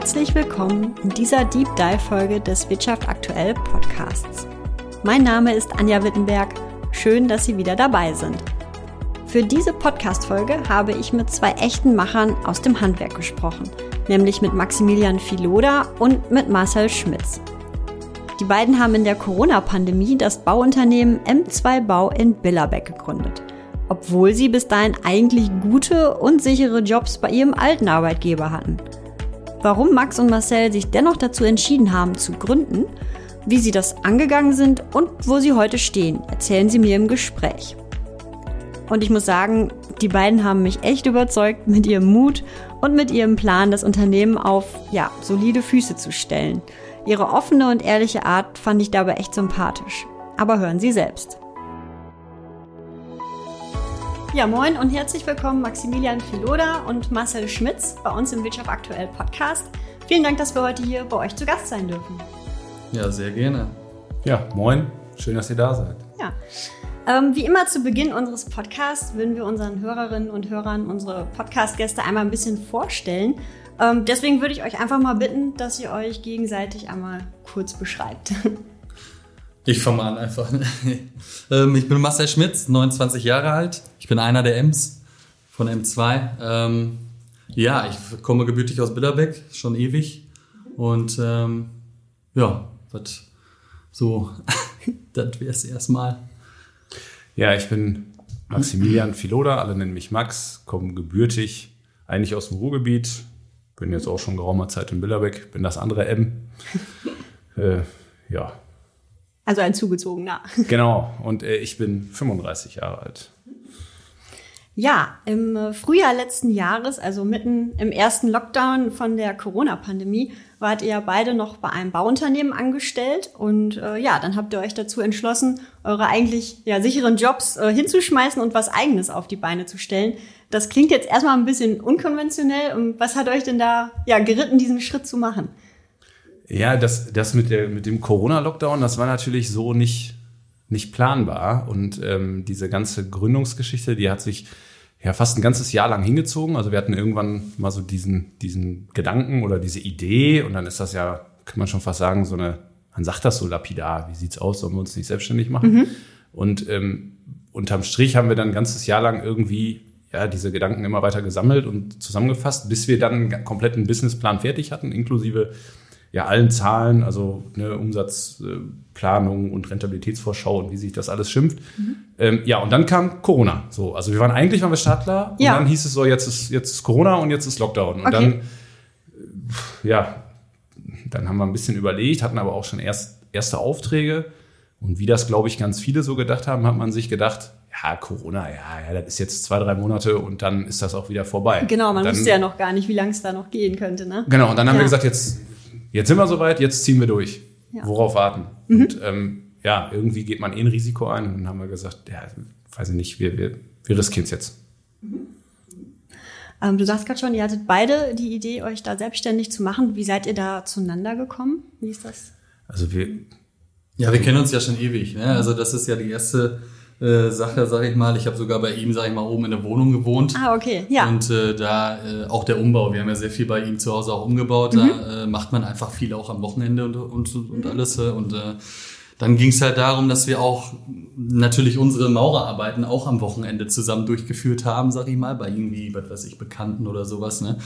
herzlich willkommen in dieser Deep Dive Folge des Wirtschaft aktuell Podcasts. Mein Name ist Anja Wittenberg. Schön, dass Sie wieder dabei sind. Für diese Podcast-Folge habe ich mit zwei echten Machern aus dem Handwerk gesprochen, nämlich mit Maximilian Filoda und mit Marcel Schmitz. Die beiden haben in der Corona-Pandemie das Bauunternehmen M2 Bau in Billerbeck gegründet, obwohl sie bis dahin eigentlich gute und sichere Jobs bei ihrem alten Arbeitgeber hatten – Warum Max und Marcel sich dennoch dazu entschieden haben zu gründen, wie sie das angegangen sind und wo sie heute stehen, erzählen sie mir im Gespräch. Und ich muss sagen, die beiden haben mich echt überzeugt mit ihrem Mut und mit ihrem Plan, das Unternehmen auf, ja, solide Füße zu stellen. Ihre offene und ehrliche Art fand ich dabei echt sympathisch. Aber hören Sie selbst. Ja, moin und herzlich willkommen Maximilian Filoda und Marcel Schmitz bei uns im Wirtschaft aktuell Podcast. Vielen Dank, dass wir heute hier bei euch zu Gast sein dürfen. Ja, sehr gerne. Ja, moin. Schön, dass ihr da seid. Ja. Ähm, wie immer zu Beginn unseres Podcasts würden wir unseren Hörerinnen und Hörern unsere Podcast-Gäste einmal ein bisschen vorstellen. Ähm, deswegen würde ich euch einfach mal bitten, dass ihr euch gegenseitig einmal kurz beschreibt. Ich fange mal an einfach. ähm, ich bin Marcel Schmitz, 29 Jahre alt. Ich bin einer der Ms von M2. Ähm, ja, ich komme gebürtig aus Billerbeck, schon ewig. Und ähm, ja, was so, das wäre es erstmal. Ja, ich bin Maximilian Filoda, alle nennen mich Max, komme gebürtig eigentlich aus dem Ruhrgebiet, bin jetzt auch schon geraumer Zeit in Billerbeck, bin das andere M. äh, ja, also ein zugezogener. Genau, und äh, ich bin 35 Jahre alt. Ja, im Frühjahr letzten Jahres, also mitten im ersten Lockdown von der Corona-Pandemie, wart ihr beide noch bei einem Bauunternehmen angestellt und äh, ja, dann habt ihr euch dazu entschlossen, eure eigentlich ja sicheren Jobs äh, hinzuschmeißen und was eigenes auf die Beine zu stellen. Das klingt jetzt erstmal ein bisschen unkonventionell und was hat euch denn da ja geritten, diesen Schritt zu machen? Ja, das, das mit, der, mit dem Corona-Lockdown, das war natürlich so nicht, nicht planbar. Und ähm, diese ganze Gründungsgeschichte, die hat sich ja fast ein ganzes Jahr lang hingezogen. Also wir hatten irgendwann mal so diesen, diesen Gedanken oder diese Idee und dann ist das ja, kann man schon fast sagen, so eine, man sagt das so lapidar, wie sieht's aus, sollen wir uns nicht selbstständig machen? Mhm. Und ähm, unterm Strich haben wir dann ein ganzes Jahr lang irgendwie ja, diese Gedanken immer weiter gesammelt und zusammengefasst, bis wir dann einen kompletten Businessplan fertig hatten, inklusive ja allen Zahlen, also ne, Umsatzplanung und Rentabilitätsvorschau und wie sich das alles schimpft. Mhm. Ähm, ja, und dann kam Corona. So, also wir waren eigentlich waren wir startklar und ja. dann hieß es so, jetzt ist jetzt ist Corona und jetzt ist Lockdown. Und okay. dann ja, dann haben wir ein bisschen überlegt, hatten aber auch schon erst erste Aufträge. Und wie das, glaube ich, ganz viele so gedacht haben, hat man sich gedacht, ja, Corona, ja, ja, das ist jetzt zwei, drei Monate und dann ist das auch wieder vorbei. Genau, man dann, wusste ja noch gar nicht, wie lange es da noch gehen könnte. Ne? Genau, und dann haben wir gesagt, jetzt jetzt sind wir soweit, jetzt ziehen wir durch. Ja. Worauf warten? Mhm. Und ähm, ja, irgendwie geht man eh ein Risiko ein. Und dann haben wir gesagt, ja, weiß ich nicht, wir, wir, wir riskieren es jetzt. Mhm. Ähm, du sagst gerade schon, ihr hattet beide die Idee, euch da selbstständig zu machen. Wie seid ihr da zueinander gekommen? Wie ist das? Also wir. Ja, wir kennen uns ja schon ewig. Ne? Also das ist ja die erste äh, Sache, sage ich mal. Ich habe sogar bei ihm, sage ich mal, oben in der Wohnung gewohnt. Ah, okay, ja. Und äh, da äh, auch der Umbau. Wir haben ja sehr viel bei ihm zu Hause auch umgebaut. Mhm. Da äh, macht man einfach viel auch am Wochenende und, und, und alles. Äh, und äh, dann ging es halt darum, dass wir auch natürlich unsere Maurerarbeiten auch am Wochenende zusammen durchgeführt haben, sag ich mal, bei irgendwie, was weiß ich, Bekannten oder sowas. Ne?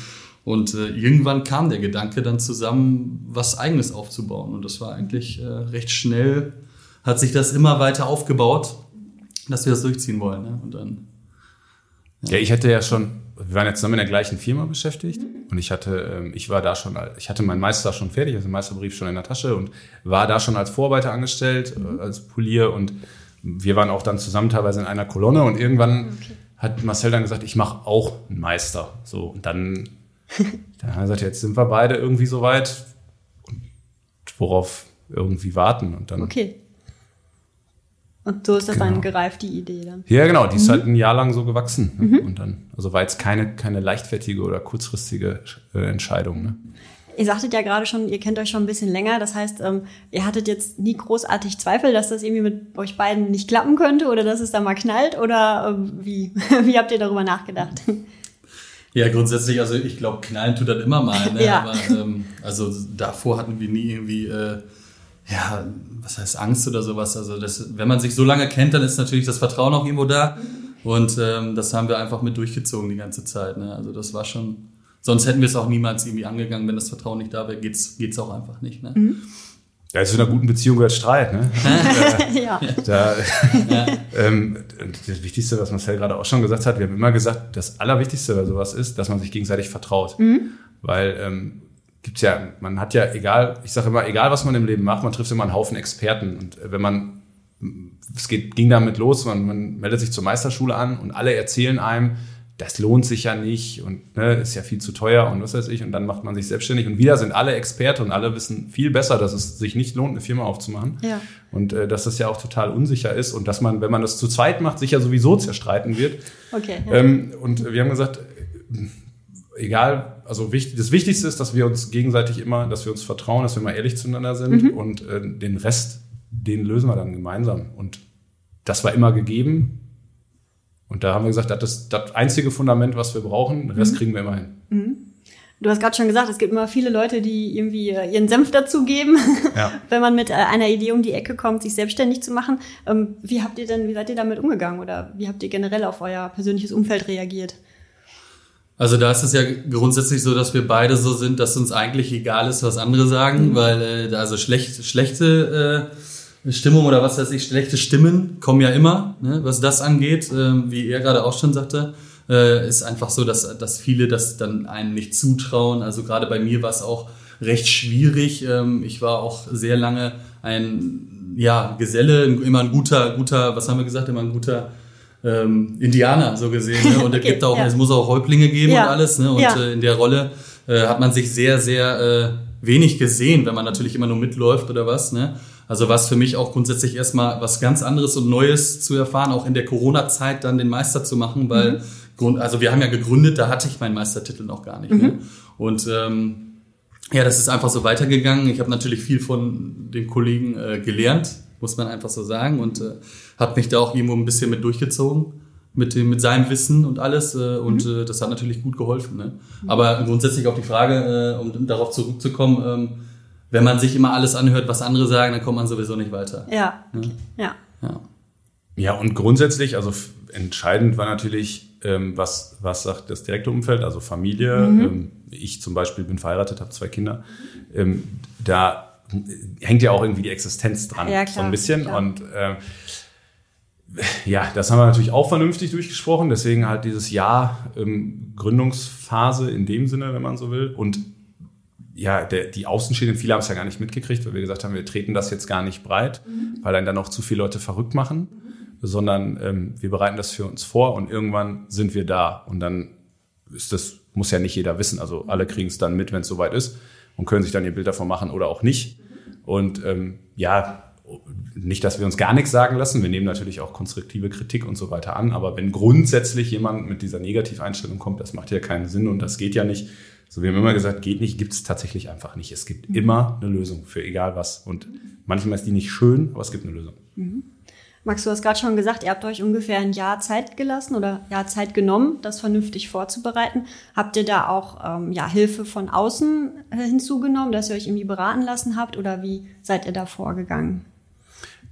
Und äh, irgendwann kam der Gedanke dann zusammen, was eigenes aufzubauen. Und das war eigentlich äh, recht schnell, hat sich das immer weiter aufgebaut dass wir das durchziehen wollen. Ne? Und dann. Ja. ja, ich hatte ja schon, wir waren ja zusammen in der gleichen Firma beschäftigt und ich hatte, ähm, ich war da schon, ich hatte meinen Meister schon fertig, also den Meisterbrief schon in der Tasche und war da schon als Vorarbeiter angestellt, mhm. als Polier und wir waren auch dann zusammen teilweise in einer Kolonne und irgendwann okay. hat Marcel dann gesagt, ich mache auch einen Meister. So und dann, dann hat er gesagt, jetzt sind wir beide irgendwie so weit, worauf irgendwie warten und dann. Okay. Und so ist das genau. dann gereift, die Idee dann. Ja, genau, die ist halt mhm. halt ein Jahr lang so gewachsen. Ne? Mhm. Und dann, also war jetzt keine, keine leichtfertige oder kurzfristige äh, Entscheidung. Ne? Ihr sagtet ja gerade schon, ihr kennt euch schon ein bisschen länger. Das heißt, ähm, ihr hattet jetzt nie großartig Zweifel, dass das irgendwie mit euch beiden nicht klappen könnte oder dass es da mal knallt? Oder ähm, wie? wie habt ihr darüber nachgedacht? Ja, grundsätzlich, also ich glaube, knallen tut das immer mal. Ne? Ja. Aber ähm, also davor hatten wir nie irgendwie, äh, ja, was heißt Angst oder sowas. Also das, wenn man sich so lange kennt, dann ist natürlich das Vertrauen auch irgendwo da. Und ähm, das haben wir einfach mit durchgezogen die ganze Zeit. Ne? Also das war schon. Sonst hätten wir es auch niemals irgendwie angegangen, wenn das Vertrauen nicht da wäre, geht's geht's auch einfach nicht. Ne? Ja, zu einer guten Beziehung gehört Streit, ne? ja. Da, ähm, und das Wichtigste, was Marcel gerade auch schon gesagt hat, wir haben immer gesagt, das Allerwichtigste bei sowas ist, dass man sich gegenseitig vertraut. Weil ähm, gibt's ja, man hat ja egal, ich sage immer, egal was man im Leben macht, man trifft immer einen Haufen Experten. Und äh, wenn man, es geht, ging damit los, man, man meldet sich zur Meisterschule an und alle erzählen einem, das lohnt sich ja nicht und ne, ist ja viel zu teuer und was weiß ich. Und dann macht man sich selbstständig und wieder sind alle Experte und alle wissen viel besser, dass es sich nicht lohnt, eine Firma aufzumachen. Ja. Und äh, dass das ja auch total unsicher ist und dass man, wenn man das zu zweit macht, sich ja sowieso zerstreiten wird. Okay. Ja. Ähm, und wir haben gesagt, egal, also wichtig, das Wichtigste ist, dass wir uns gegenseitig immer, dass wir uns vertrauen, dass wir mal ehrlich zueinander sind und äh, den Rest, den lösen wir dann gemeinsam. Und das war immer gegeben. Und da haben wir gesagt, das ist das einzige Fundament, was wir brauchen. Den Rest kriegen wir immer hin. Du hast gerade schon gesagt, es gibt immer viele Leute, die irgendwie äh, ihren Senf dazugeben, Ja. wenn man mit äh, einer Idee um die Ecke kommt, sich selbstständig zu machen. Ähm, Wie habt ihr denn, wie seid ihr damit umgegangen oder wie habt ihr generell auf euer persönliches Umfeld reagiert? Also da ist es ja grundsätzlich so, dass wir beide so sind, dass uns eigentlich egal ist, was andere sagen, weil äh, also schlecht, schlechte äh, Stimmung oder was weiß ich, schlechte Stimmen kommen ja immer, ne, was das angeht, ähm, wie er gerade auch schon sagte, äh, ist einfach so, dass, dass viele das dann einem nicht zutrauen. Also gerade bei mir war es auch recht schwierig. Ähm, ich war auch sehr lange ein ja, Geselle, immer ein guter, guter, was haben wir gesagt, immer ein guter ähm, Indianer so gesehen. Ne? Und es Okay, gibt auch, ja. es muss auch Häuptlinge geben Ja. und alles. Ne? Und Ja. äh, in der Rolle äh, hat man sich sehr, sehr äh, wenig gesehen, wenn man natürlich immer nur mitläuft oder was. Ne? Also was für mich auch grundsätzlich erstmal was ganz anderes und Neues zu erfahren, auch in der Corona-Zeit dann den Meister zu machen, weil Mhm. Grund, also wir haben ja gegründet, da hatte ich meinen Meistertitel noch gar nicht. Mhm. Ne? Und ähm, ja, das ist einfach so weitergegangen. Ich habe natürlich viel von den Kollegen äh, gelernt, muss man einfach so sagen, und äh, habe mich da auch irgendwo ein bisschen mit durchgezogen mit dem mit seinem Wissen und alles äh, und äh, das hat natürlich gut geholfen. Ne? Aber grundsätzlich auf die Frage, äh, um darauf zurückzukommen, ähm, wenn man sich immer alles anhört, was andere sagen, dann kommt man sowieso nicht weiter. Ja, okay. ja. Ja. Ja, und grundsätzlich, also entscheidend war natürlich, ähm, was, was sagt das direkte Umfeld, also Familie. Ähm, ich zum Beispiel bin verheiratet, habe zwei Kinder. Ähm, da hängt ja auch irgendwie die Existenz dran, Ja, so klar, ein bisschen. klar. Und ähm, ja, das haben wir natürlich auch vernünftig durchgesprochen. Deswegen halt dieses Jahr ähm, Gründungsphase in dem Sinne, wenn man so will. Und ja, der, die Außenstehenden, viele haben es ja gar nicht mitgekriegt, weil wir gesagt haben, wir treten das jetzt gar nicht breit, weil dann dann auch zu viele Leute verrückt machen, sondern ähm, wir bereiten das für uns vor und irgendwann sind wir da. Und dann ist das, muss ja nicht jeder wissen. Also alle kriegen es dann mit, wenn es soweit ist und können sich dann ihr Bild davon machen oder auch nicht. Und ähm, ja, nicht, dass wir uns gar nichts sagen lassen. Wir nehmen natürlich auch konstruktive Kritik und so weiter an. Aber wenn grundsätzlich jemand mit dieser Negativeinstellung kommt, das macht ja keinen Sinn und das geht ja nicht. So, wir haben immer gesagt, geht nicht, gibt es tatsächlich einfach nicht. Es gibt immer eine Lösung für egal was. Und manchmal ist die nicht schön, aber es gibt eine Lösung. Max, du hast gerade schon gesagt, ihr habt euch ungefähr ein Jahr Zeit gelassen oder Jahr Zeit genommen, das vernünftig vorzubereiten. Habt ihr da auch ähm, ja, Hilfe von außen äh, hinzugenommen, dass ihr euch irgendwie beraten lassen habt oder wie seid ihr da vorgegangen?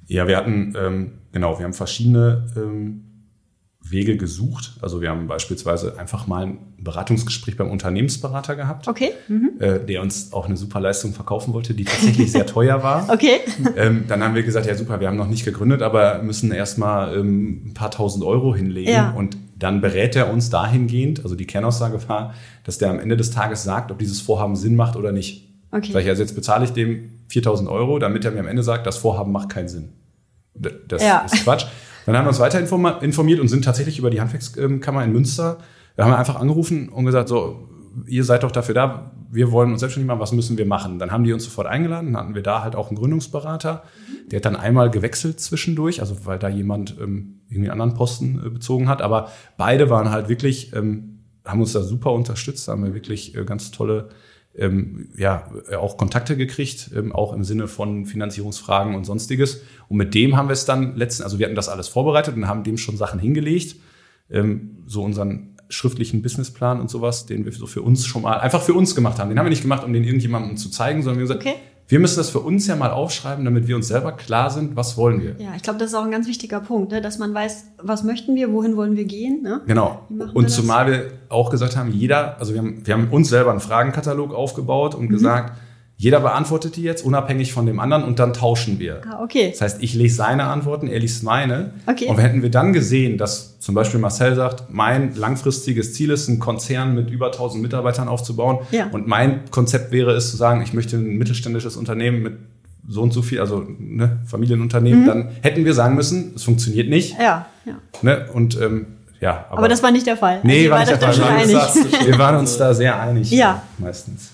Ja, wir hatten, ähm, genau, wir haben verschiedene ähm, Wege gesucht. Also wir haben beispielsweise einfach mal ein Beratungsgespräch beim Unternehmensberater gehabt, Okay. Mhm. äh, der uns auch eine super Leistung verkaufen wollte, die tatsächlich sehr teuer war. Okay. Ähm, dann haben wir gesagt, ja super, wir haben noch nicht gegründet, aber müssen erstmal ähm, ein paar tausend Euro hinlegen. Ja. Und dann berät er uns dahingehend, also die Kernaussage war, dass der am Ende des Tages sagt, ob dieses Vorhaben Sinn macht oder nicht. Okay. Sag ich, also jetzt bezahle ich dem 4000 Euro, damit er mir am Ende sagt, das Vorhaben macht keinen Sinn. Das Ja. ist Quatsch. Dann haben wir uns weiter informiert und sind tatsächlich über die Handwerkskammer in Münster. Da haben wir einfach angerufen und gesagt, so, ihr seid doch dafür da, wir wollen uns selbstständig machen, was müssen wir machen? Dann haben die uns sofort eingeladen, dann hatten wir da halt auch einen Gründungsberater, der hat dann einmal gewechselt zwischendurch, also weil da jemand ähm, irgendwie einen anderen Posten äh, bezogen hat, aber beide waren halt wirklich, ähm, haben uns da super unterstützt, haben wir wirklich äh, ganz tolle ähm, ja, auch Kontakte gekriegt, ähm, auch im Sinne von Finanzierungsfragen und sonstiges. Und mit dem haben wir es dann letzten, also wir hatten das alles vorbereitet und haben dem schon Sachen hingelegt, ähm, so unseren schriftlichen Businessplan und sowas, den wir so für uns schon mal einfach für uns gemacht haben. Den haben wir nicht gemacht, um den irgendjemandem zu zeigen, sondern wir haben gesagt, Okay. Wir müssen das für uns ja mal aufschreiben, damit wir uns selber klar sind, was wollen wir. Ja, ich glaube, das ist auch ein ganz wichtiger Punkt, ne? dass man weiß, was möchten wir, wohin wollen wir gehen. Ne? Genau. Wir Und das? zumal wir auch gesagt haben, jeder, also wir haben, wir haben uns selber einen Fragenkatalog aufgebaut Mhm. und gesagt, jeder beantwortet die jetzt unabhängig von dem anderen und dann tauschen wir. Ah, okay. Das heißt, ich lese seine Antworten, er liest meine. Okay. Und hätten wir dann gesehen, dass zum Beispiel Marcel sagt, mein langfristiges Ziel ist, einen Konzern mit über 1000 Mitarbeitern aufzubauen. Ja. Und mein Konzept wäre es zu sagen, ich möchte ein mittelständisches Unternehmen mit so und so viel, also ne, Mhm. Familienunternehmen, dann hätten wir sagen müssen, es funktioniert nicht. Ja, ja. Ne? Und ähm, ja, Aber, das war nicht der Fall. Nee, ihr war nicht der Fall. Wir waren, uns da, sehr einig. Ja. äh, Meistens.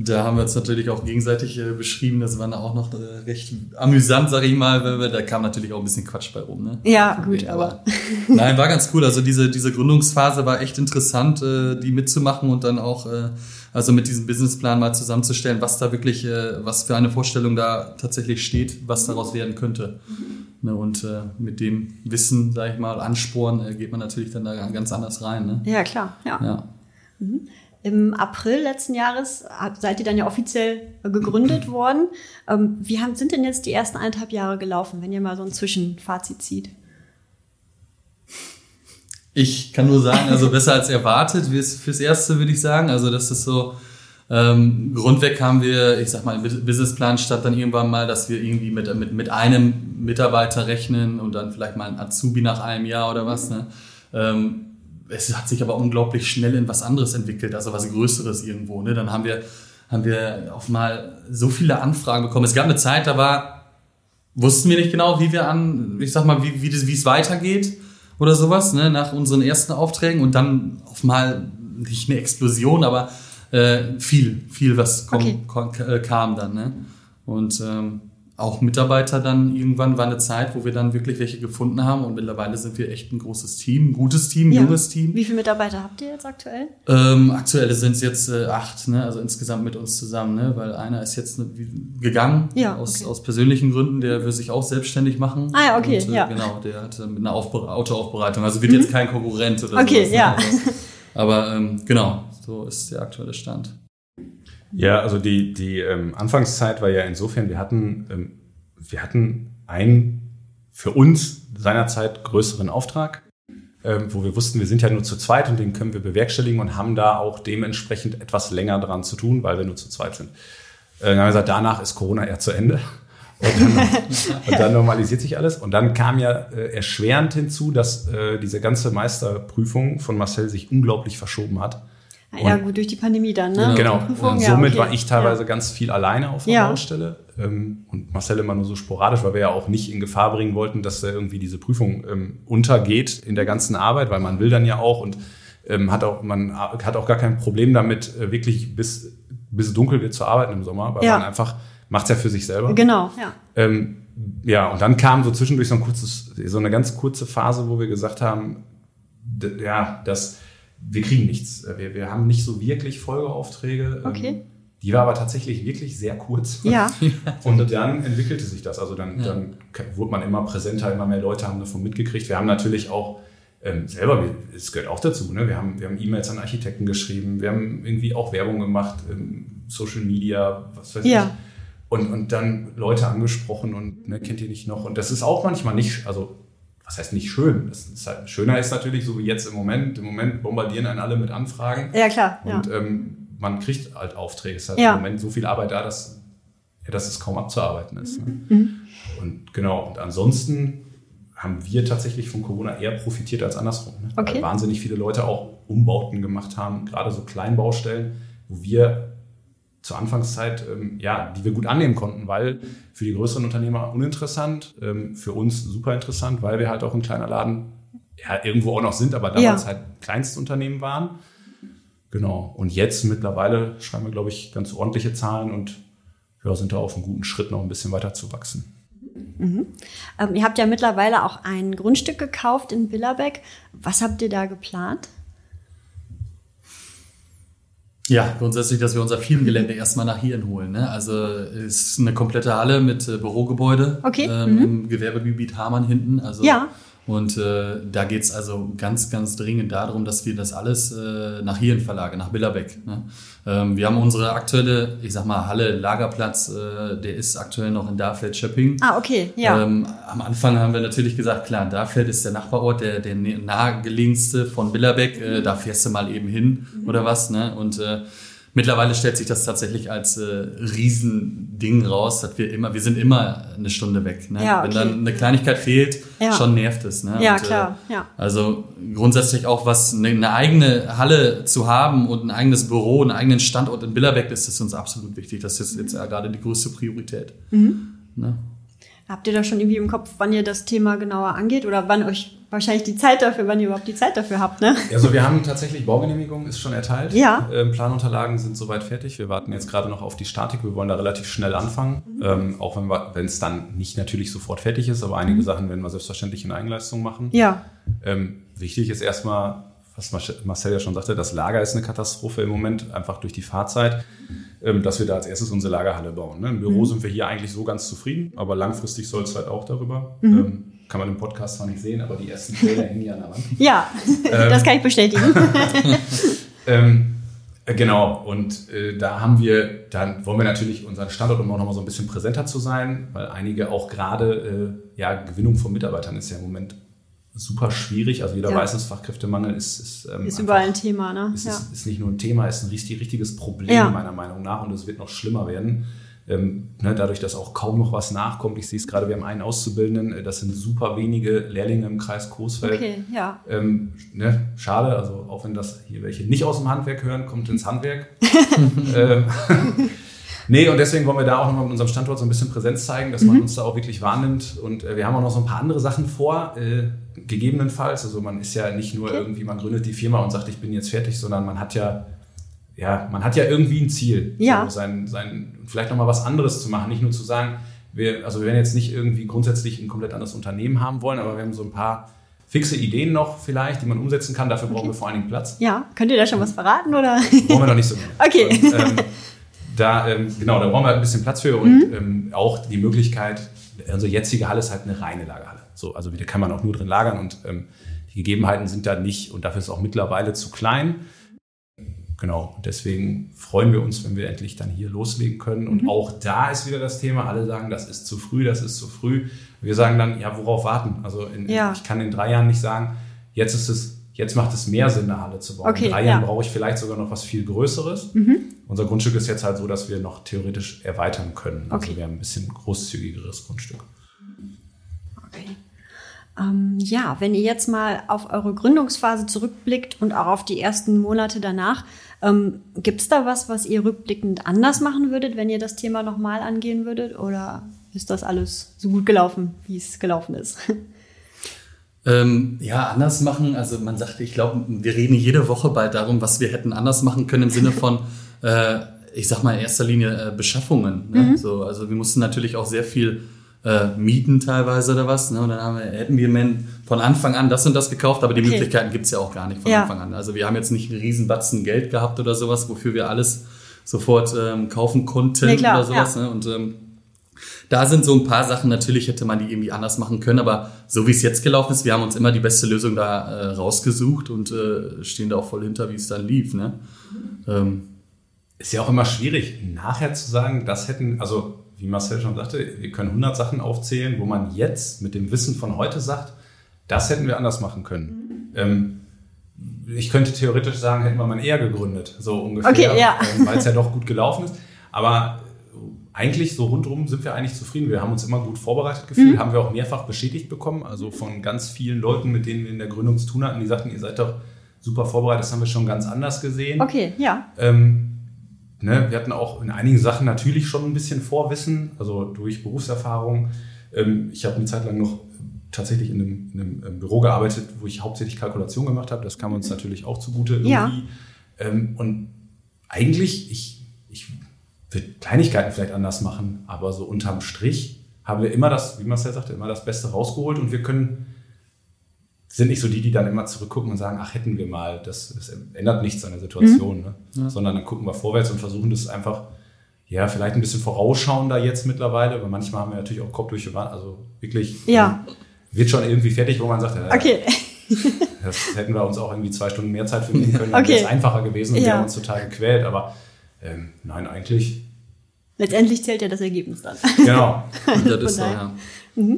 Da haben wir uns natürlich auch gegenseitig äh, beschrieben. Das war auch noch äh, recht amüsant, sag ich mal. weil wir- Da kam natürlich auch ein bisschen Quatsch bei rum. Ne? Ja, gut, Nee, aber. Nein, war ganz cool. Also diese, diese Gründungsphase war echt interessant, äh, die mitzumachen und dann auch äh, also mit diesem Businessplan mal zusammenzustellen, was da wirklich, äh, was für eine Vorstellung da tatsächlich steht, was daraus werden könnte. Ne, und äh, mit dem Wissen, sag ich mal, Ansporn, äh, geht man natürlich dann da ganz anders rein. Ne? Ja, klar, ja. Ja. Im April letzten Jahres seid ihr dann ja offiziell gegründet worden. Ähm, Wie haben, sind denn jetzt die ersten eineinhalb Jahre gelaufen, wenn ihr mal so ein Zwischenfazit zieht? Ich kann nur sagen, also besser als erwartet, fürs, Erste würde ich sagen. Also das ist so, ähm, Grundweg haben wir, ich sag mal, im Bus- Businessplan stand dann irgendwann mal, dass wir irgendwie mit, mit, mit einem Mitarbeiter rechnen und dann vielleicht mal ein Azubi nach einem Jahr oder was. Ne? Ähm, es hat sich aber unglaublich schnell in was anderes entwickelt, also was Größeres irgendwo. Ne? Dann haben wir, haben wir auf mal so viele Anfragen bekommen. Es gab eine Zeit, da war, wussten wir nicht genau, wie wir an, ich sag mal, wie, wie, das, wie es weitergeht oder sowas, ne, nach unseren ersten Aufträgen und dann auf mal nicht eine Explosion, aber äh, viel, viel, was kom, Okay. äh, kam dann, ne? Und ähm, auch Mitarbeiter dann irgendwann war eine Zeit, wo wir dann wirklich welche gefunden haben und mittlerweile sind wir echt ein großes Team, ein gutes Team, ein Ja. junges Team. Wie viele Mitarbeiter habt ihr jetzt aktuell? Ähm, aktuell sind es jetzt äh, acht, ne? also insgesamt mit uns zusammen, ne? weil einer ist jetzt ne, gegangen Ja, aus, okay. aus persönlichen Gründen, der will sich auch selbstständig machen. Ah ja, okay, Und, äh, ja. Mhm. Genau, der hat äh, mit einer Aufbe Autoaufbereitung, also wird jetzt kein Konkurrent oder Okay, sowas, ne? ja. Aber, aber ähm, genau, so ist der aktuelle Stand. Ja, also die, die ähm, Anfangszeit war ja insofern, wir hatten, ähm, wir hatten einen für uns seinerzeit größeren Auftrag, ähm, wo wir wussten, wir sind ja nur zu zweit und den können wir bewerkstelligen und haben da auch dementsprechend etwas länger dran zu tun, weil wir nur zu zweit sind. Äh, dann haben wir gesagt, danach ist Corona eher zu Ende. Und dann, und dann normalisiert sich alles. Und dann kam ja äh, erschwerend hinzu, dass äh, diese ganze Meisterprüfung von Marcel sich unglaublich verschoben hat. Ah, ja, gut, durch die Pandemie dann, ne? Genau. Prüfung, Und ja, somit okay. war ich teilweise Ja. ganz viel alleine auf der Ja. Baustelle. Ähm, und Marcel immer nur so sporadisch, weil wir ja auch nicht in Gefahr bringen wollten, dass er irgendwie diese Prüfung ähm, untergeht in der ganzen Arbeit, weil man will dann ja auch und ähm, hat auch, man hat auch gar kein Problem damit, äh, wirklich bis, bis es dunkel wird zu arbeiten im Sommer, weil Ja. man einfach macht es ja für sich selber. Genau, ja. Ähm, ja, und dann kam so zwischendurch so, ein kurzes, so eine ganz kurze Phase, wo wir gesagt haben, ja, das, wir kriegen nichts. Wir, wir haben nicht so wirklich Folgeaufträge. Okay. Ähm, die war aber tatsächlich wirklich sehr kurz. Ja, Und dann entwickelte sich das. Also dann, dann wurde man immer präsenter, immer mehr Leute haben davon mitgekriegt. Wir haben natürlich auch ähm, selber, es gehört auch dazu, ne? wir haben, wir haben E-Mails an Architekten geschrieben, wir haben irgendwie auch Werbung gemacht, ähm, Social Media, was weiß Ja. ich. Und, und dann Leute angesprochen und ne, kennt ihr nicht noch? Und das ist auch manchmal nicht, also was heißt nicht schön? Ist halt, schöner ist natürlich so wie jetzt im Moment. Im Moment bombardieren einen alle mit Anfragen. ja klar, ja. Und ähm, man kriegt halt Aufträge. Es ist halt Ja. im Moment so viel Arbeit da, dass, ja, dass es kaum abzuarbeiten ist. Ne? Mhm. Und genau, und ansonsten haben wir tatsächlich von Corona eher profitiert als andersrum. Ne? Okay. Weil wahnsinnig viele Leute auch Umbauten gemacht haben, gerade so Kleinbaustellen, wo wir zur Anfangszeit, ähm, ja, die wir gut annehmen konnten, weil für die größeren Unternehmer uninteressant, ähm, für uns super interessant, weil wir halt auch ein kleiner Laden ja, irgendwo auch noch sind, aber damals Ja. halt Kleinstunternehmen waren. Genau. Und jetzt mittlerweile schreiben wir, glaube ich, ganz ordentliche Zahlen und ja, sind da auf einem guten Schritt noch ein bisschen weiter zu wachsen. Ähm, ihr habt ja mittlerweile auch ein Grundstück gekauft in Billerbeck. Was habt ihr da geplant? Ja, grundsätzlich, dass wir unser Firmengelände erstmal nach hierhin holen. Ne? Also es ist eine komplette Halle mit äh, Bürogebäude Okay, ähm, im Gewerbegebiet Hamann hinten. Also Ja. Und äh, da geht's also ganz, ganz dringend darum, dass wir das alles äh, nach hierhin verlagern, nach Billerbeck. Ne? Ähm, wir haben unsere aktuelle, ich sag mal, Halle, Lagerplatz, äh, der ist aktuell noch in Darfeld-Schöpping. Ah, okay, ja. Ähm, am Anfang haben wir natürlich gesagt, klar, Darfeld ist der Nachbarort, der, der nahegelegenste von Billerbeck. Äh, da fährst du mal eben hin oder was. Ne? Und äh, Mittlerweile stellt sich das tatsächlich als äh, Riesending raus, dass wir immer, wir sind immer eine Stunde weg. Ne? Ja, okay. Wenn dann eine Kleinigkeit fehlt, Ja. schon nervt es. Ne? Ja, Und, klar, ja. Also grundsätzlich auch was eine, eine eigene Halle zu haben und ein eigenes Büro, einen eigenen Standort in Billerbeck, das ist uns absolut wichtig. Das ist jetzt ja gerade die größte Priorität. Mhm. Ne? Habt ihr da schon irgendwie im Kopf, wann ihr das Thema genauer angeht oder wann euch wahrscheinlich die Zeit dafür, wann ihr überhaupt die Zeit dafür habt, ne? Also wir haben tatsächlich Baugenehmigung, ist schon erteilt. Ja. Ähm, Planunterlagen sind soweit fertig. Wir warten jetzt gerade noch auf die Statik. Wir wollen da relativ schnell anfangen. Ähm, auch wenn es dann nicht natürlich sofort fertig ist, aber einige Sachen werden wir selbstverständlich in Eigenleistung machen. Ja. Ähm, wichtig ist erstmal, was Marce- Marcel ja schon sagte, das Lager ist eine Katastrophe im Moment, einfach durch die Fahrzeit, ähm, dass wir da als erstes unsere Lagerhalle bauen. Ne? Im Büro sind wir hier eigentlich so ganz zufrieden, aber langfristig soll es halt auch darüber. Ähm, kann man im Podcast zwar nicht sehen, aber die ersten Bilder hängen hier an der Wand. Ja, Ähm. das kann ich bestätigen. Ähm, äh, genau, und äh, da haben wir, dann wollen wir natürlich unseren Standort, um auch nochmal so ein bisschen präsenter zu sein, weil einige auch gerade, äh, ja, Gewinnung von Mitarbeitern ist ja im Moment super schwierig. Also jeder Ja. weiß es, Fachkräftemangel ist, ist, ähm, Ist einfach- überall ein Thema, ne? es Ja. ist, ist nicht nur ein Thema, es ist ein richtig, richtiges Problem Ja. meiner Meinung nach und es wird noch schlimmer werden. Ähm, ne, dadurch, dass auch kaum noch was nachkommt. Ich sehe es gerade, wir haben einen Auszubildenden, äh, das sind super wenige Lehrlinge im Kreis Coesfeld. Okay, ja. Ähm, ne, schade, also auch wenn das hier welche nicht aus dem Handwerk hören, kommt ins Handwerk. ähm, nee, und deswegen wollen wir da auch nochmal mit unserem Standort so ein bisschen Präsenz zeigen, dass man uns da auch wirklich wahrnimmt. Und äh, wir haben auch noch so ein paar andere Sachen vor, äh, gegebenenfalls. Also man ist ja nicht nur Okay. irgendwie, man gründet die Firma und sagt, ich bin jetzt fertig, sondern man hat ja, ja, man hat ja irgendwie ein Ziel. Ja. So sein, sein, vielleicht nochmal was anderes zu machen, nicht nur zu sagen, wir, also wir werden jetzt nicht irgendwie grundsätzlich ein komplett anderes Unternehmen haben wollen, aber wir haben so ein paar fixe Ideen noch vielleicht, die man umsetzen kann. Dafür brauchen wir vor allen Dingen Platz. Ja, könnt ihr da schon was verraten oder? Brauchen wir noch nicht so. Okay. Und, ähm, da, ähm, genau, da brauchen wir ein bisschen Platz für und ähm, auch die Möglichkeit, unsere jetzige Halle ist halt eine reine Lagerhalle. So, also da kann man auch nur drin lagern und ähm, die Gegebenheiten sind da nicht und dafür ist es auch mittlerweile zu klein. Genau, deswegen freuen wir uns, wenn wir endlich dann hier loslegen können. Und auch da ist wieder das Thema, alle sagen, das ist zu früh, das ist zu früh. Wir sagen dann, ja, worauf warten? Also in, Ja. ich kann in drei Jahren nicht sagen, jetzt ist es, jetzt macht es mehr Sinn, eine Halle zu bauen. Okay, in drei Jahren ja. brauche ich vielleicht sogar noch was viel Größeres. Unser Grundstück ist jetzt halt so, dass wir noch theoretisch erweitern können. Also Okay. wir haben ein bisschen großzügigeres Grundstück. Okay. Ähm, ja, wenn ihr jetzt mal auf eure Gründungsphase zurückblickt und auch auf die ersten Monate danach, ähm, gibt es da was, was ihr rückblickend anders machen würdet, wenn ihr das Thema nochmal angehen würdet? Oder ist das alles so gut gelaufen, wie es gelaufen ist? Ähm, ja, anders machen. Also man sagt, ich glaube, wir reden jede Woche bald darum, was wir hätten anders machen können im Sinne von, äh, ich sag mal in erster Linie äh, Beschaffungen. Ne? So, also wir mussten natürlich auch sehr viel äh, mieten teilweise oder was. Ne? Und dann haben wir, hätten wir von Anfang an das und das gekauft, aber die Okay. Möglichkeiten gibt's ja auch gar nicht von Ja. Anfang an. Also wir haben jetzt nicht einen riesen Batzen Geld gehabt oder sowas, wofür wir alles sofort ähm, kaufen konnten Nee, klar, oder sowas. ja. Ne? Und ähm, da sind so ein paar Sachen, natürlich hätte man die irgendwie anders machen können, aber so wie es jetzt gelaufen ist, wir haben uns immer die beste Lösung da äh, rausgesucht und äh, stehen da auch voll hinter, wie es dann lief. Ne? Ähm, Ist ja auch immer schwierig, nachher zu sagen, das hätten, also wie Marcel schon sagte, wir können 100 Sachen aufzählen, wo man jetzt mit dem Wissen von heute sagt, das hätten wir anders machen können. Ähm, ich könnte theoretisch sagen, hätten wir mal eher gegründet, so ungefähr, Okay, ja. ähm, weil es ja doch gut gelaufen ist. Aber eigentlich so rundherum sind wir eigentlich zufrieden. Wir haben uns immer gut vorbereitet gefühlt, Mhm. haben wir auch mehrfach bestätigt bekommen, also von ganz vielen Leuten, mit denen wir in der Gründung zu tun hatten, die sagten, ihr seid doch super vorbereitet, das haben wir schon ganz anders gesehen. Okay, ja. Ähm, ne, wir hatten auch in einigen Sachen natürlich schon ein bisschen Vorwissen, also durch Berufserfahrung. Ähm, ich habe eine Zeit lang noch tatsächlich in einem, in einem ähm, Büro gearbeitet, wo ich hauptsächlich Kalkulation gemacht habe. Das kam uns natürlich auch zugute irgendwie. Ja. Ähm, und eigentlich, ich, Kleinigkeiten vielleicht anders machen, aber so unterm Strich haben wir immer das, wie Marcel sagte, immer das Beste rausgeholt und wir können sind nicht so die, die dann immer zurückgucken und sagen, ach, hätten wir mal, das, das ändert nichts an der Situation, ne? sondern dann gucken wir vorwärts und versuchen das einfach, ja, vielleicht ein bisschen vorausschauender jetzt mittlerweile, weil manchmal haben wir natürlich auch Kopf durch die Wand, also wirklich Ja. ähm, wird schon irgendwie fertig, wo man sagt, ja, Okay. das hätten wir uns auch irgendwie zwei Stunden mehr Zeit für nehmen können, Okay. wäre es einfacher gewesen und wir Ja. haben uns total gequält, aber ähm, nein, eigentlich, Letztendlich zählt ja das Ergebnis dann. genau. Das ist so, daher. ja.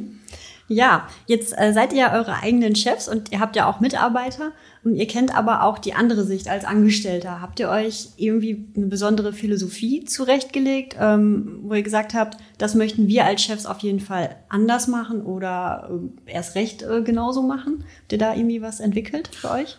Ja, jetzt äh, seid ihr ja eure eigenen Chefs und ihr habt ja auch Mitarbeiter und ihr kennt aber auch die andere Sicht als Angestellter. Habt ihr euch irgendwie eine besondere Philosophie zurechtgelegt, ähm, wo ihr gesagt habt, das möchten wir als Chefs auf jeden Fall anders machen oder äh, erst recht äh, genauso machen? Habt ihr da irgendwie was entwickelt für euch?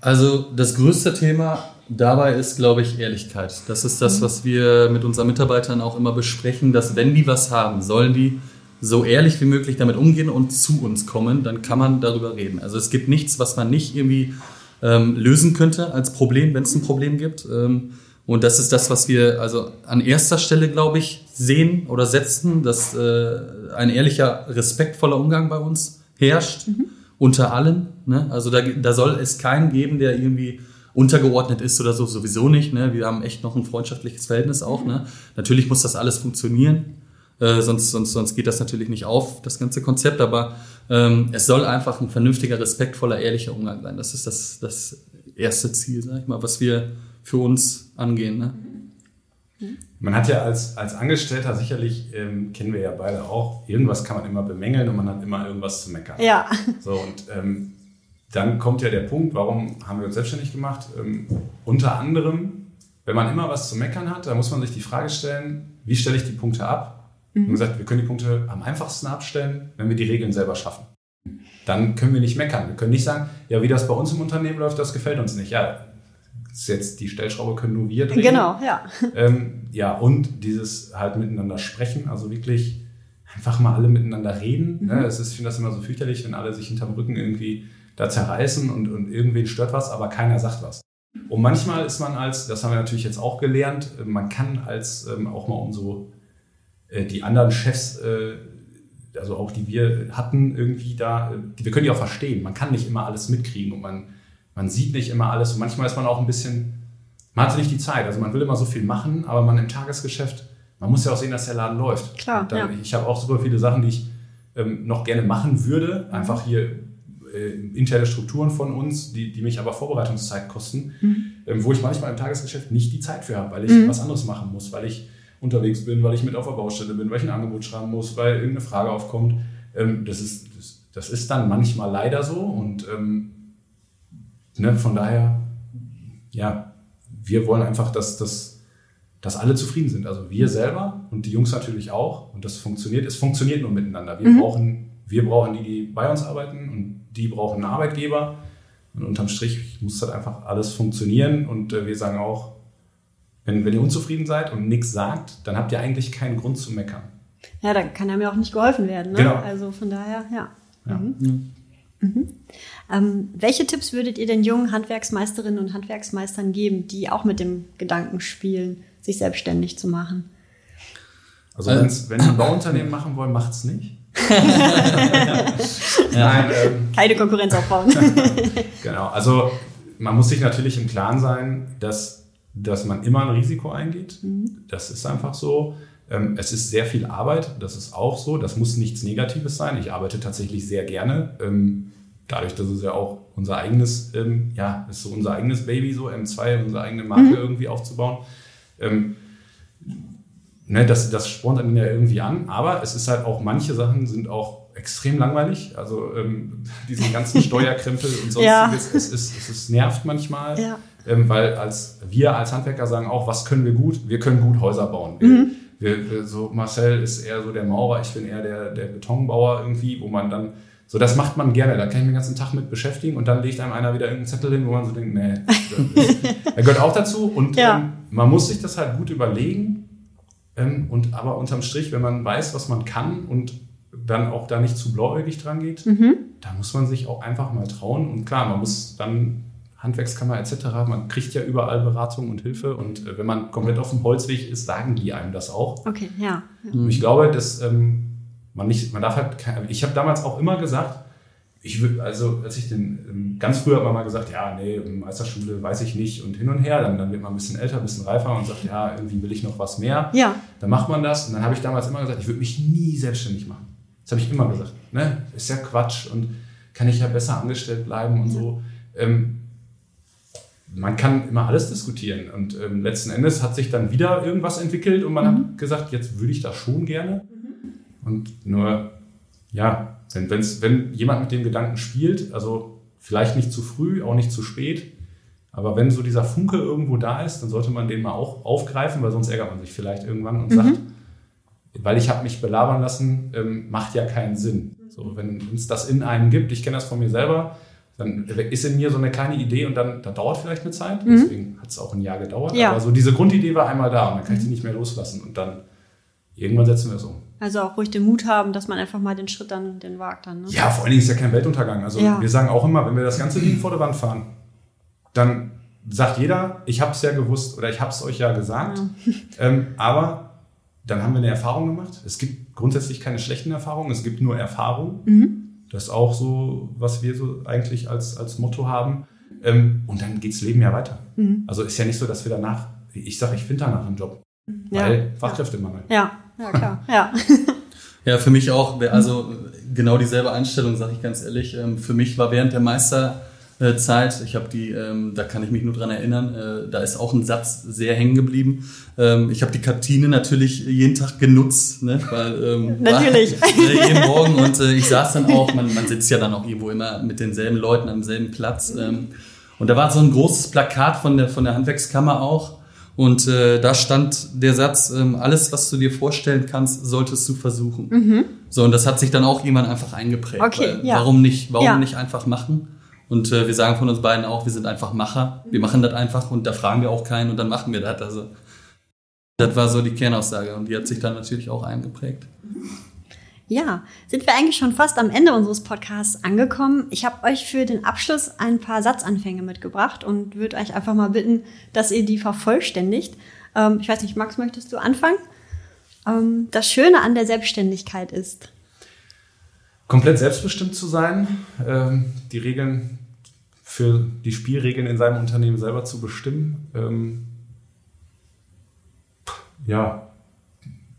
Also das größte Thema dabei ist, glaube ich, Ehrlichkeit. Das ist das, was wir mit unseren Mitarbeitern auch immer besprechen, dass wenn die was haben, sollen die so ehrlich wie möglich damit umgehen und zu uns kommen, dann kann man darüber reden. Also es gibt nichts, was man nicht irgendwie ähm, lösen könnte als Problem, wenn es ein Problem gibt. Ähm, und das ist das, was wir also an erster Stelle, glaube ich, sehen oder setzen, dass äh, ein ehrlicher, respektvoller Umgang bei uns herrscht unter allen. Ne? Also da, da soll es keinen geben, der irgendwie untergeordnet ist oder so, sowieso nicht. Ne? Wir haben echt noch ein freundschaftliches Verhältnis auch. Ne? Natürlich muss das alles funktionieren, äh, sonst, sonst, sonst geht das natürlich nicht auf, das ganze Konzept. Aber ähm, es soll einfach ein vernünftiger, respektvoller, ehrlicher Umgang sein. Das ist das, das erste Ziel, sag ich mal, was wir für uns angehen. Ne? Man hat ja als, als Angestellter sicherlich, ähm, kennen wir ja beide auch, irgendwas kann man immer bemängeln und man hat immer irgendwas zu meckern. Ja. So, und ähm, dann kommt ja der Punkt, warum haben wir uns selbstständig gemacht? Ähm, unter anderem, wenn man immer was zu meckern hat, dann muss man sich die Frage stellen, wie stelle ich die Punkte ab? Wir haben gesagt, wir können die Punkte am einfachsten abstellen, wenn wir die Regeln selber schaffen. Dann können wir nicht meckern. Wir können nicht sagen, ja, wie das bei uns im Unternehmen läuft, das gefällt uns nicht. Ja, ist jetzt die Stellschraube können nur wir drehen. Genau, ja. Ähm, ja, und dieses halt miteinander sprechen, also wirklich einfach mal alle miteinander reden. Ne? Es ist, ich finde das immer so fürchterlich, wenn alle sich hinterm Rücken irgendwie da zerreißen und, und irgendwen stört was, aber keiner sagt was. Und manchmal ist man als, das haben wir natürlich jetzt auch gelernt, äh, man kann als ähm, auch mal um so äh, die anderen Chefs, äh, also auch die wir hatten, irgendwie da, äh, wir können die auch verstehen. Man kann nicht immer alles mitkriegen und man, man sieht nicht immer alles und manchmal ist man auch ein bisschen, man hatte nicht die Zeit. Also man will immer so viel machen, aber man im Tagesgeschäft, man muss ja auch sehen, dass der Laden läuft. Klar, dann, ja. Ich habe auch super viele Sachen, die ich ähm, noch gerne machen würde. Einfach hier äh, interne Strukturen von uns, die, die mich aber Vorbereitungszeit kosten, ähm, wo ich manchmal im Tagesgeschäft nicht die Zeit für habe, weil ich was anderes machen muss, weil ich unterwegs bin, weil ich mit auf der Baustelle bin, weil ich ein Angebot schreiben muss, weil irgendeine Frage aufkommt. Ähm, das, ist, das, das ist dann manchmal leider so und ähm, ne, von daher, ja, wir wollen einfach, dass, dass, dass alle zufrieden sind. Also wir selber und die Jungs natürlich auch. Und das funktioniert. Es funktioniert nur miteinander. Wir, brauchen, wir brauchen die, die bei uns arbeiten und die brauchen einen Arbeitgeber. Und unterm Strich muss das einfach alles funktionieren. Und äh, wir sagen auch, wenn, wenn ihr unzufrieden seid und nichts sagt, dann habt ihr eigentlich keinen Grund zu meckern. Ja, da kann einem ja auch nicht geholfen werden. Ne? Genau. Also von daher, ja. Ja. Ähm, welche Tipps würdet ihr den jungen Handwerksmeisterinnen und Handwerksmeistern geben, die auch mit dem Gedanken spielen, sich selbstständig zu machen? Also wenn's, wenn ein Bauunternehmen machen wollen, macht's nicht. Nein, ähm, Keine Konkurrenz aufbauen. Genau, also man muss sich natürlich im Klaren sein, dass, dass man immer ein Risiko eingeht. Das ist einfach so. Ähm, Es ist sehr viel Arbeit, das ist auch so. Das muss nichts Negatives sein. Ich arbeite tatsächlich sehr gerne. Ähm, Dadurch, dass es ja auch unser eigenes, ähm, ja, ist so unser eigenes Baby, so M2, unsere eigene Marke irgendwie aufzubauen. Ähm, ne, das, das spornt einen ja irgendwie an, aber es ist halt auch, manche Sachen sind auch extrem langweilig. Also ähm, diesen ganzen Steuerkrempel und sonstiges, Ja. es, ist, es, es nervt manchmal, Ja. ähm, weil als wir als Handwerker sagen auch, was können wir gut? Wir können gut Häuser bauen. Wir, wir, wir, so Marcel ist eher so der Maurer, ich bin eher der, der Betonbauer irgendwie, wo man dann so, das macht man gerne, da kann ich mich den ganzen Tag mit beschäftigen und dann legt einem einer wieder irgendeinen Zettel hin, wo man so denkt, nee, das er gehört auch dazu und Ja. ähm, man muss sich das halt gut überlegen ähm, und aber unterm Strich, wenn man weiß, was man kann und dann auch da nicht zu blauäugig dran geht, da muss man sich auch einfach mal trauen und klar, man muss dann Handwerkskammer etc., man kriegt ja überall Beratung und Hilfe und äh, wenn man komplett auf dem Holzweg ist, sagen die einem das auch. Okay, ja. Und Ich glaube, dass ähm, man nicht, man darf halt, ich habe damals auch immer gesagt, ich würde, also als ich den, ähm, ganz früher hat man mal gesagt, ja, nee, Meisterschule weiß ich nicht und hin und her, dann, dann wird man ein bisschen älter, ein bisschen reifer und sagt, ja, irgendwie will ich noch was mehr. Ja. Dann macht man das und dann habe ich damals immer gesagt, ich würde mich nie selbstständig machen. Das habe ich immer gesagt. ne, ist ja Quatsch und kann ich ja besser angestellt bleiben und so. Ähm, man kann immer alles diskutieren und ähm, letzten Endes hat sich dann wieder irgendwas entwickelt und man mhm. hat gesagt, jetzt würde ich das schon gerne. Mhm. Und nur, ja, wenn, wenn's, wenn jemand mit dem Gedanken spielt, also vielleicht nicht zu früh, auch nicht zu spät, aber wenn so dieser Funke irgendwo da ist, dann sollte man den mal auch aufgreifen, weil sonst ärgert man sich vielleicht irgendwann und mhm. sagt, weil ich habe mich belabern lassen, ähm, macht ja keinen Sinn. So, wenn es das in einem gibt, ich kenne das von mir selber, dann ist in mir so eine kleine Idee und dann da dauert vielleicht eine Zeit. Mhm. Deswegen hat es auch ein Jahr gedauert. Ja. Aber so diese Grundidee war einmal da und dann kann ich die nicht mehr loslassen. Und dann irgendwann setzen wir es um. Also auch ruhig den Mut haben, dass man einfach mal den Schritt dann den wagt dann. Ne? Ja, vor allen Dingen ist ja kein Weltuntergang. Also ja. wir sagen auch immer, wenn wir das ganze Ding vor der Wand fahren, dann sagt jeder, ich habe es ja gewusst oder ich habe es euch ja gesagt. Ja. Ähm, aber dann haben wir eine Erfahrung gemacht. Es gibt grundsätzlich keine schlechten Erfahrungen, es gibt nur Erfahrungen. Mhm. Das ist auch so, was wir so eigentlich als, als Motto haben. Ähm, und dann geht das Leben ja weiter. Mhm. Also ist ja nicht so, dass wir danach, ich sage, ich finde danach einen Job. Ja. Weil Fachkräftemangel. Ja, ja klar. ja. ja, für mich auch, also genau dieselbe Einstellung, sage ich ganz ehrlich. Ähm, für mich war während der Meister äh, Zeit. Ich habe die, ähm, da kann ich mich nur dran erinnern, äh, da ist auch ein Satz sehr hängen geblieben. Ähm, ich habe die Kantine natürlich jeden Tag genutzt, ne? weil natürlich war, jeden Morgen und äh, ich saß dann auch, man, man sitzt ja dann auch irgendwo immer mit denselben Leuten am selben Platz. Und da war so ein großes Plakat von der, von der Handwerkskammer auch. Und äh, da stand der Satz, ähm, alles, was du dir vorstellen kannst, solltest du versuchen. Mhm. So, und das hat sich dann auch jemand einfach eingeprägt. Okay, ja. Warum nicht, warum ja. nicht einfach machen? Und äh, wir sagen von uns beiden auch, wir sind einfach Macher. Wir machen das einfach und da fragen wir auch keinen und dann machen wir das. Also das war so die Kernaussage und die hat sich dann natürlich auch eingeprägt. Ja, sind wir eigentlich schon fast am Ende unseres Podcasts angekommen. Ich habe euch für den Abschluss ein paar Satzanfänge mitgebracht und würde euch einfach mal bitten, dass ihr die vervollständigt. Ähm, ich weiß nicht, Max, möchtest du anfangen? Ähm, das Schöne an der Selbstständigkeit ist. Komplett selbstbestimmt zu sein, ähm, die Regeln für die Spielregeln in seinem Unternehmen selber zu bestimmen. Ähm, ja,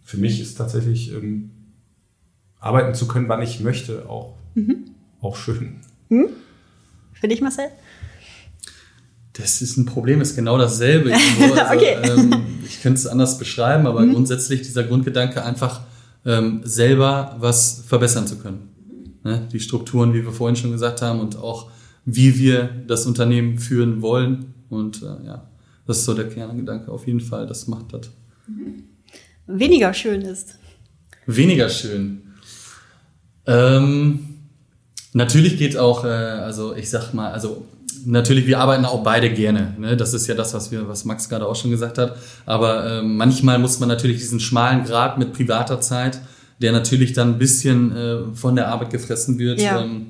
für mich ist tatsächlich ähm, arbeiten zu können, wann ich möchte, auch, mhm. auch schön. Mhm. Für dich, Marcel? Das ist ein Problem, ist genau dasselbe. Also, okay. ähm, ich könnte es anders beschreiben, aber mhm. grundsätzlich dieser Grundgedanke einfach ähm, selber was verbessern zu können. Ne? Die Strukturen, wie wir vorhin schon gesagt haben, und auch wie wir das Unternehmen führen wollen. Und äh, ja, das ist so der Kerngedanke auf jeden Fall. Das macht das. Weniger schön ist. Weniger schön. Ähm, natürlich geht auch, äh, also ich sag mal, also natürlich, wir arbeiten auch beide gerne. Ne? Das ist ja das, was wir, was Max gerade auch schon gesagt hat. Aber äh, manchmal muss man natürlich diesen schmalen Grad mit privater Zeit, der natürlich dann ein bisschen äh, von der Arbeit gefressen wird. Ja. Ähm,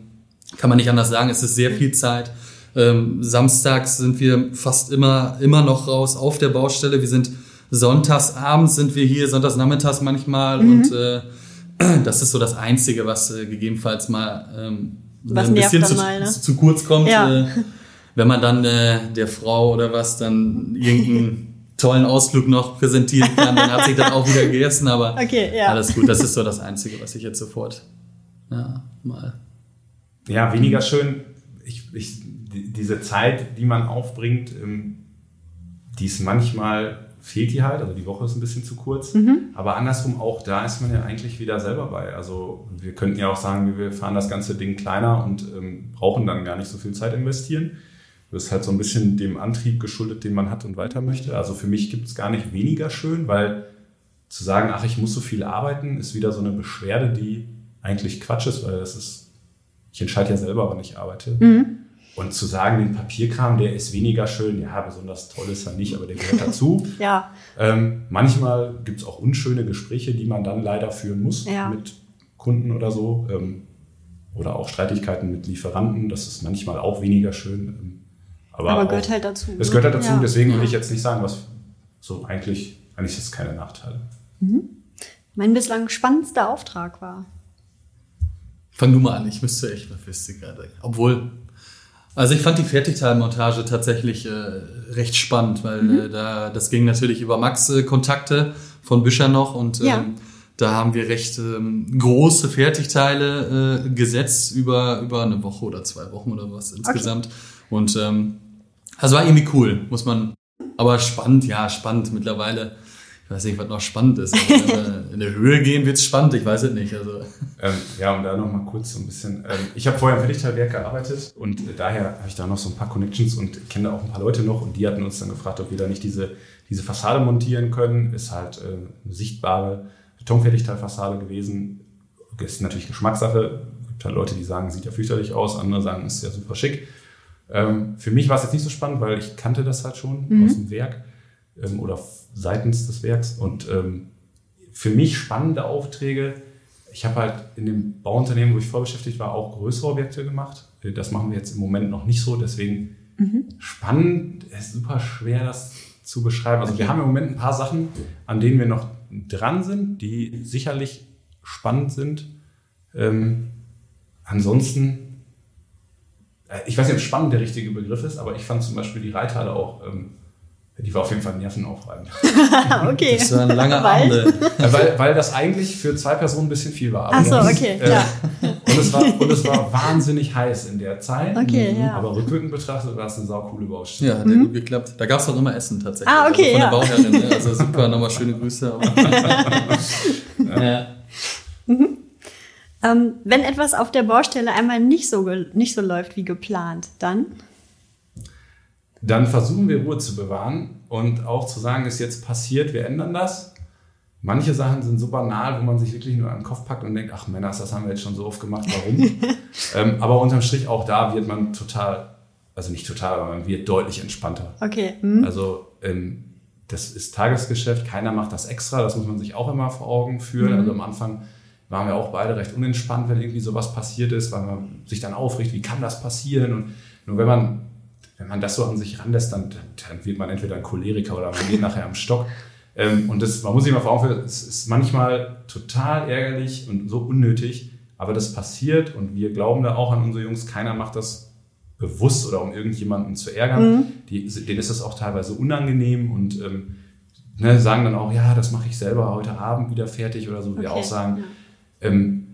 kann man nicht anders sagen, es ist sehr viel Zeit. Ähm, samstags sind wir fast immer, immer noch raus auf der Baustelle. Wir sind sonntags abends sind wir hier, sonntags nachmittags manchmal mhm. und äh, das ist so das Einzige, was äh, gegebenenfalls mal ähm, was ein bisschen zu, mal, ne? zu, zu, kurz kommt. Ja. Äh, wenn man dann äh, der Frau oder was dann irgendeinen tollen Ausflug noch präsentieren kann, dann hat sich dann auch wieder gegessen, aber okay, ja. alles gut. Das ist so das Einzige, was ich jetzt sofort ja, mal ja, weniger schön. Ich, ich, diese Zeit, die man aufbringt, ähm, die ist manchmal fehlt die halt, also die Woche ist ein bisschen zu kurz. Mhm. Aber andersrum auch da ist man ja eigentlich wieder selber bei. Also wir könnten ja auch sagen, wir fahren das ganze Ding kleiner und ähm, brauchen dann gar nicht so viel Zeit investieren. Das ist halt so ein bisschen dem Antrieb geschuldet, den man hat und weiter möchte. Also für mich gibt es gar nicht weniger schön, weil zu sagen, ach, ich muss so viel arbeiten, ist wieder so eine Beschwerde, die eigentlich Quatsch ist, weil das ist ich entscheide ja selber, wann ich arbeite. Mhm. Und zu sagen, den Papierkram, der ist weniger schön, ja, besonders toll ist er nicht, aber der gehört dazu. ja. Ähm, manchmal gibt es auch unschöne Gespräche, die man dann leider führen muss ja. mit Kunden oder so. Ähm, oder auch Streitigkeiten mit Lieferanten, das ist manchmal auch weniger schön. Ähm, aber, aber gehört auch, halt dazu. Es gehört halt dazu, ja. deswegen will ich jetzt nicht sagen, was so eigentlich, eigentlich ist es keine Nachteile. Mhm. Mein bislang spannendster Auftrag war. Fang du mal an, ich müsste echt, wüsste gerade. Obwohl, also ich fand die Fertigteilmontage tatsächlich äh, recht spannend, weil mhm. äh, da das ging natürlich über Max äh, Kontakte von Büscher noch und ja. ähm, Da haben wir recht ähm, große Fertigteile äh, gesetzt über, über eine Woche oder zwei Wochen oder was insgesamt. Okay. Und ähm, also war irgendwie cool, muss man. Aber spannend, ja, spannend mittlerweile. Ich weiß nicht, was noch spannend ist. wenn in der Höhe gehen wird es spannend, ich weiß es nicht. Also. Ähm, ja, um da noch mal kurz so ein bisschen. Ähm, ich habe vorher im Fertigteilwerk gearbeitet und äh, daher habe ich da noch so ein paar Connections und kenne da auch ein paar Leute noch und die hatten uns dann gefragt, ob wir da nicht diese, diese Fassade montieren können. Ist halt äh, eine sichtbare Betonfertigteilfassade gewesen. Ist natürlich Geschmackssache. Es gibt halt Leute, die sagen, sieht ja fürchterlich aus, andere sagen, ist ja super schick. Ähm, für mich war es jetzt nicht so spannend, weil ich kannte das halt schon mhm. aus dem Werk ähm, oder seitens des Werks. Und ähm, für mich spannende Aufträge. Ich habe halt in dem Bauunternehmen, wo ich vorbeschäftigt war, auch größere Objekte gemacht. Äh, das machen wir jetzt im Moment noch nicht so. Deswegen mhm. spannend, ist super schwer, das zu beschreiben. Also okay. wir haben im Moment ein paar Sachen, an denen wir noch dran sind, die sicherlich spannend sind. Ähm, ansonsten, äh, ich weiß nicht, ob spannend der richtige Begriff ist, aber ich fand zum Beispiel die Reithalle auch, ähm, die war auf jeden Fall nervenaufreibend. okay. Das war ein langer Abend. weil, weil das eigentlich für zwei Personen ein bisschen viel war. Ach so, okay, äh, ja. Und es, war, und es war wahnsinnig heiß in der Zeit. Okay, ja. Aber rückwirkend betrachtet war es eine saukoole Baustelle. Ja, hat mhm. gut geklappt. Da gab es auch immer Essen tatsächlich. Ah, okay, also von ja. der Bauherrin. Ne? Also super, nochmal schöne Grüße. ja. Mhm. Ähm, wenn etwas auf der Baustelle einmal nicht so, nicht so läuft wie geplant, dann? Dann versuchen wir Ruhe zu bewahren und auch zu sagen, ist jetzt passiert, wir ändern das Manche Sachen sind so banal, wo man sich wirklich nur an den Kopf packt und denkt, ach Männer, das haben wir jetzt schon so oft gemacht, warum? ähm, aber unterm Strich auch da wird man total, also nicht total, aber man wird deutlich entspannter. Okay. Mhm. Also ähm, das ist Tagesgeschäft, keiner macht das extra, das muss man sich auch immer vor Augen führen. Mhm. Also am Anfang waren wir auch beide recht unentspannt, wenn irgendwie sowas passiert ist, weil man sich dann aufricht, wie kann das passieren? Und nur wenn man, wenn man das so an sich ranlässt, dann, dann wird man entweder ein Choleriker oder man geht nachher am Stock. Ähm, und das, man muss sich mal vor Augen führen, es ist manchmal total ärgerlich und so unnötig, aber das passiert und wir glauben da auch an unsere Jungs, keiner macht das bewusst oder um irgendjemanden zu ärgern. Mhm. Die, denen ist das auch teilweise unangenehm und ähm, ne, sagen dann auch, ja, das mache ich selber heute Abend wieder fertig oder so. Okay. Wir auch sagen, ja. ähm,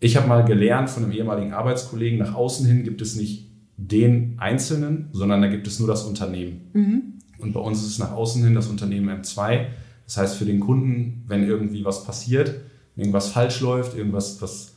ich habe mal gelernt von einem ehemaligen Arbeitskollegen, nach außen hin gibt es nicht den Einzelnen, sondern da gibt es nur das Unternehmen. Mhm. Und bei uns ist es nach außen hin das Unternehmen M2. Das heißt, für den Kunden, wenn irgendwie was passiert, irgendwas falsch läuft, irgendwas, was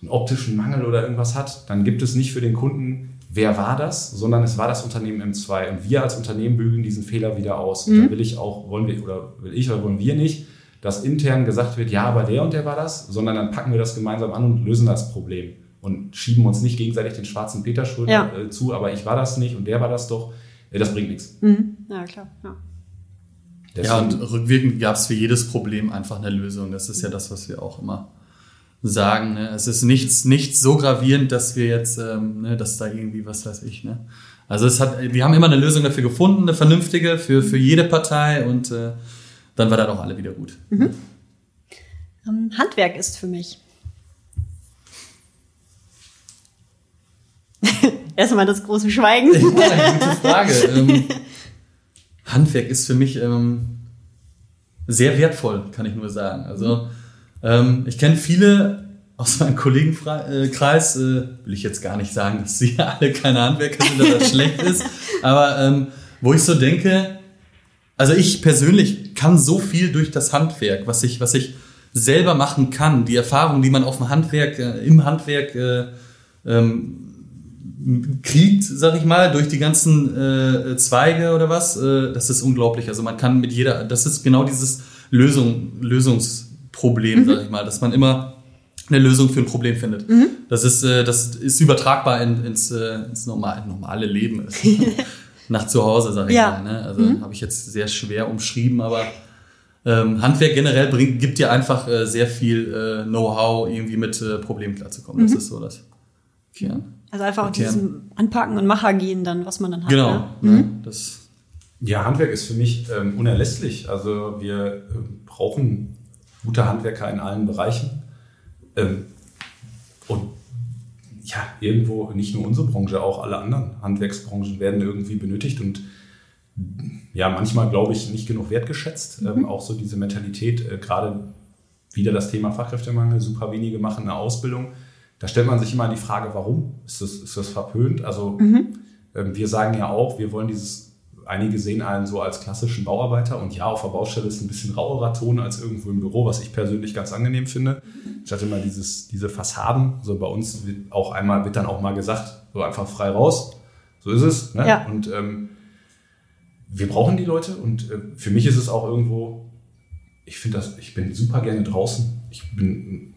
einen optischen Mangel oder irgendwas hat, dann gibt es nicht für den Kunden, wer war das, sondern es war das Unternehmen M2. Und wir als Unternehmen bügeln diesen Fehler wieder aus. Und mhm. dann will ich auch, wollen wir, oder will ich oder wollen wir nicht, dass intern gesagt wird, ja, aber der und der war das, sondern dann packen wir das gemeinsam an und lösen das Problem und schieben uns nicht gegenseitig den schwarzen Peter ja. Äh, zu, aber ich war das nicht und der war das doch, ja, das bringt nichts. Mhm. Ja, klar. Ja. ja, und rückwirkend gab es für jedes Problem einfach eine Lösung. Das ist ja das, was wir auch immer sagen. Ne? Es ist nichts, nichts so gravierend, dass wir jetzt, ähm, ne, dass da irgendwie, was weiß ich, ne? Also es hat, wir haben immer eine Lösung dafür gefunden, eine vernünftige für, für jede Partei und äh, dann war das auch alle wieder gut. Mhm. Um, Handwerk ist für mich Erstmal das große Schweigen. Ja, gute Frage. ähm, Handwerk ist für mich ähm, sehr wertvoll, kann ich nur sagen. Also ähm, ich kenne viele aus meinem Kollegenkreis, äh, will ich jetzt gar nicht sagen, dass sie alle keine Handwerker sind, dass das schlecht ist, aber ähm, wo ich so denke, also ich persönlich kann so viel durch das Handwerk, was ich, was ich selber machen kann, die Erfahrung, die man auf dem Handwerk, äh, im Handwerk äh, ähm, kriegt, sag ich mal, durch die ganzen äh, Zweige oder was, äh, das ist unglaublich. Also man kann mit jeder, das ist genau dieses Lösung, Lösungsproblem, mhm. sag ich mal, dass man immer eine Lösung für ein Problem findet. Mhm. Das ist, äh, das ist übertragbar in, ins, äh, ins normale, normale Leben. Nach zu Hause, sag ich ja. mal. Ne? Also mhm. habe ich jetzt sehr schwer umschrieben, aber ähm, Handwerk generell bringt, gibt dir einfach äh, sehr viel äh, Know-how, irgendwie mit Problemen klarzukommen. Das mhm. ist so das Kern. Also einfach diesem Anpacken und Macher gehen dann, was man dann hat. Genau. Ne? Mhm. Das ja, Handwerk ist für mich ähm, unerlässlich. Also wir äh, brauchen gute Handwerker in allen Bereichen. Ähm, und ja, irgendwo nicht nur unsere Branche, auch alle anderen Handwerksbranchen werden irgendwie benötigt und ja, manchmal glaube ich nicht genug wertgeschätzt. Mhm. Ähm, auch so diese Mentalität, äh, gerade wieder das Thema Fachkräftemangel, super wenige machen eine Ausbildung. Da stellt man sich immer die Frage, warum? Ist das, ist das verpönt? Also mhm. ähm, wir sagen ja auch, wir wollen dieses, einige sehen einen so als klassischen Bauarbeiter und ja, auf der Baustelle ist ein bisschen rauerer Ton als irgendwo im Büro, was ich persönlich ganz angenehm finde. Statt immer dieses, diese Fassaden, so bei uns wird auch einmal, wird dann auch mal gesagt, so einfach frei raus. So ist es. Ne? Ja. Und ähm, wir brauchen die Leute und äh, für mich ist es auch irgendwo, ich finde das, ich bin super gerne draußen. Ich bin,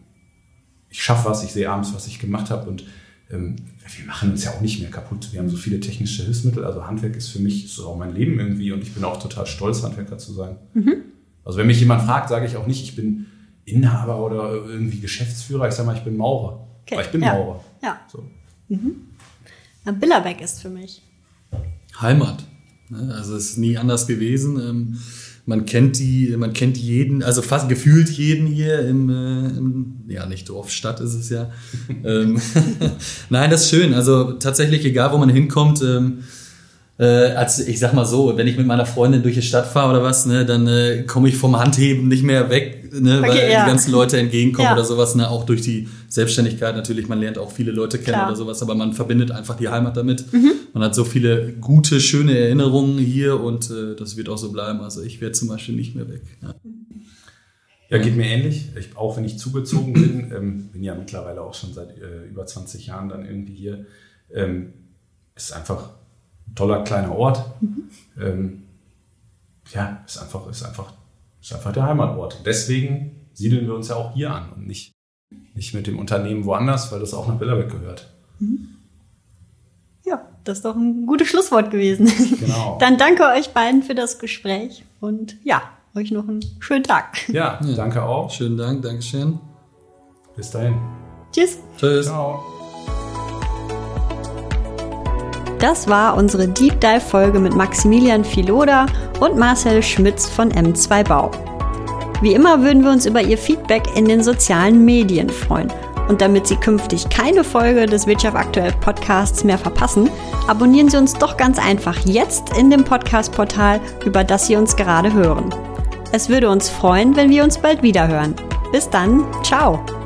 ich schaffe was, ich sehe abends, was ich gemacht habe und ähm, wir machen uns ja auch nicht mehr kaputt. Wir haben so viele technische Hilfsmittel. Also Handwerk ist für mich ist auch mein Leben irgendwie und ich bin auch total stolz, Handwerker zu sein. Mhm. Also wenn mich jemand fragt, sage ich auch nicht, ich bin Inhaber oder irgendwie Geschäftsführer. Ich sage mal, ich bin Maurer. Okay. Aber ich bin ja. Maurer. Ja. So. Mhm. Billerbeck ist für mich Heimat. Ne? Also es ist nie anders gewesen. Man kennt die, man kennt jeden, also fast gefühlt jeden hier im, äh, im ja nicht Dorf, Stadt ist es ja. Ähm, Nein, das ist schön. Also tatsächlich, egal wo man hinkommt, ähm, äh, als ich sag mal so, wenn ich mit meiner Freundin durch die Stadt fahre oder was, ne, dann äh, komme ich vom Handheben nicht mehr weg, ne, okay, weil ja. die ganzen Leute entgegenkommen ja. oder sowas, ne, auch durch die Selbstständigkeit natürlich, man lernt auch viele Leute kennen Klar. oder sowas, aber man verbindet einfach die Heimat damit. Mhm. Man hat so viele gute, schöne Erinnerungen hier und äh, das wird auch so bleiben. Also ich werde zum Beispiel nicht mehr weg. Ja. Ja, geht mir ähnlich. Ich, auch wenn ich zugezogen bin, ähm, bin ja mittlerweile auch schon seit äh, über 20 Jahren dann irgendwie hier, ähm, ist einfach toller kleiner Ort. Mhm. Ähm, ja, ist einfach, ist, einfach, ist einfach der Heimatort. Deswegen siedeln wir uns ja auch hier an und nicht, nicht mit dem Unternehmen woanders, weil das auch nach Billerbeck gehört. Mhm. Ja, das ist doch ein gutes Schlusswort gewesen. Genau. Dann danke euch beiden für das Gespräch und ja, euch noch einen schönen Tag. Ja, danke auch. Schönen Dank, Dankeschön. Bis dahin. Tschüss. Tschüss. Ciao. Das war unsere Deep Dive Folge mit Maximilian Filoda und Marcel Schmitz von M2 Bau. Wie immer würden wir uns über Ihr Feedback in den sozialen Medien freuen. Und damit Sie künftig keine Folge des Wirtschaft aktuell Podcasts mehr verpassen, abonnieren Sie uns doch ganz einfach jetzt in dem Podcast-Portal, über das Sie uns gerade hören. Es würde uns freuen, wenn wir uns bald wieder hören. Bis dann, ciao!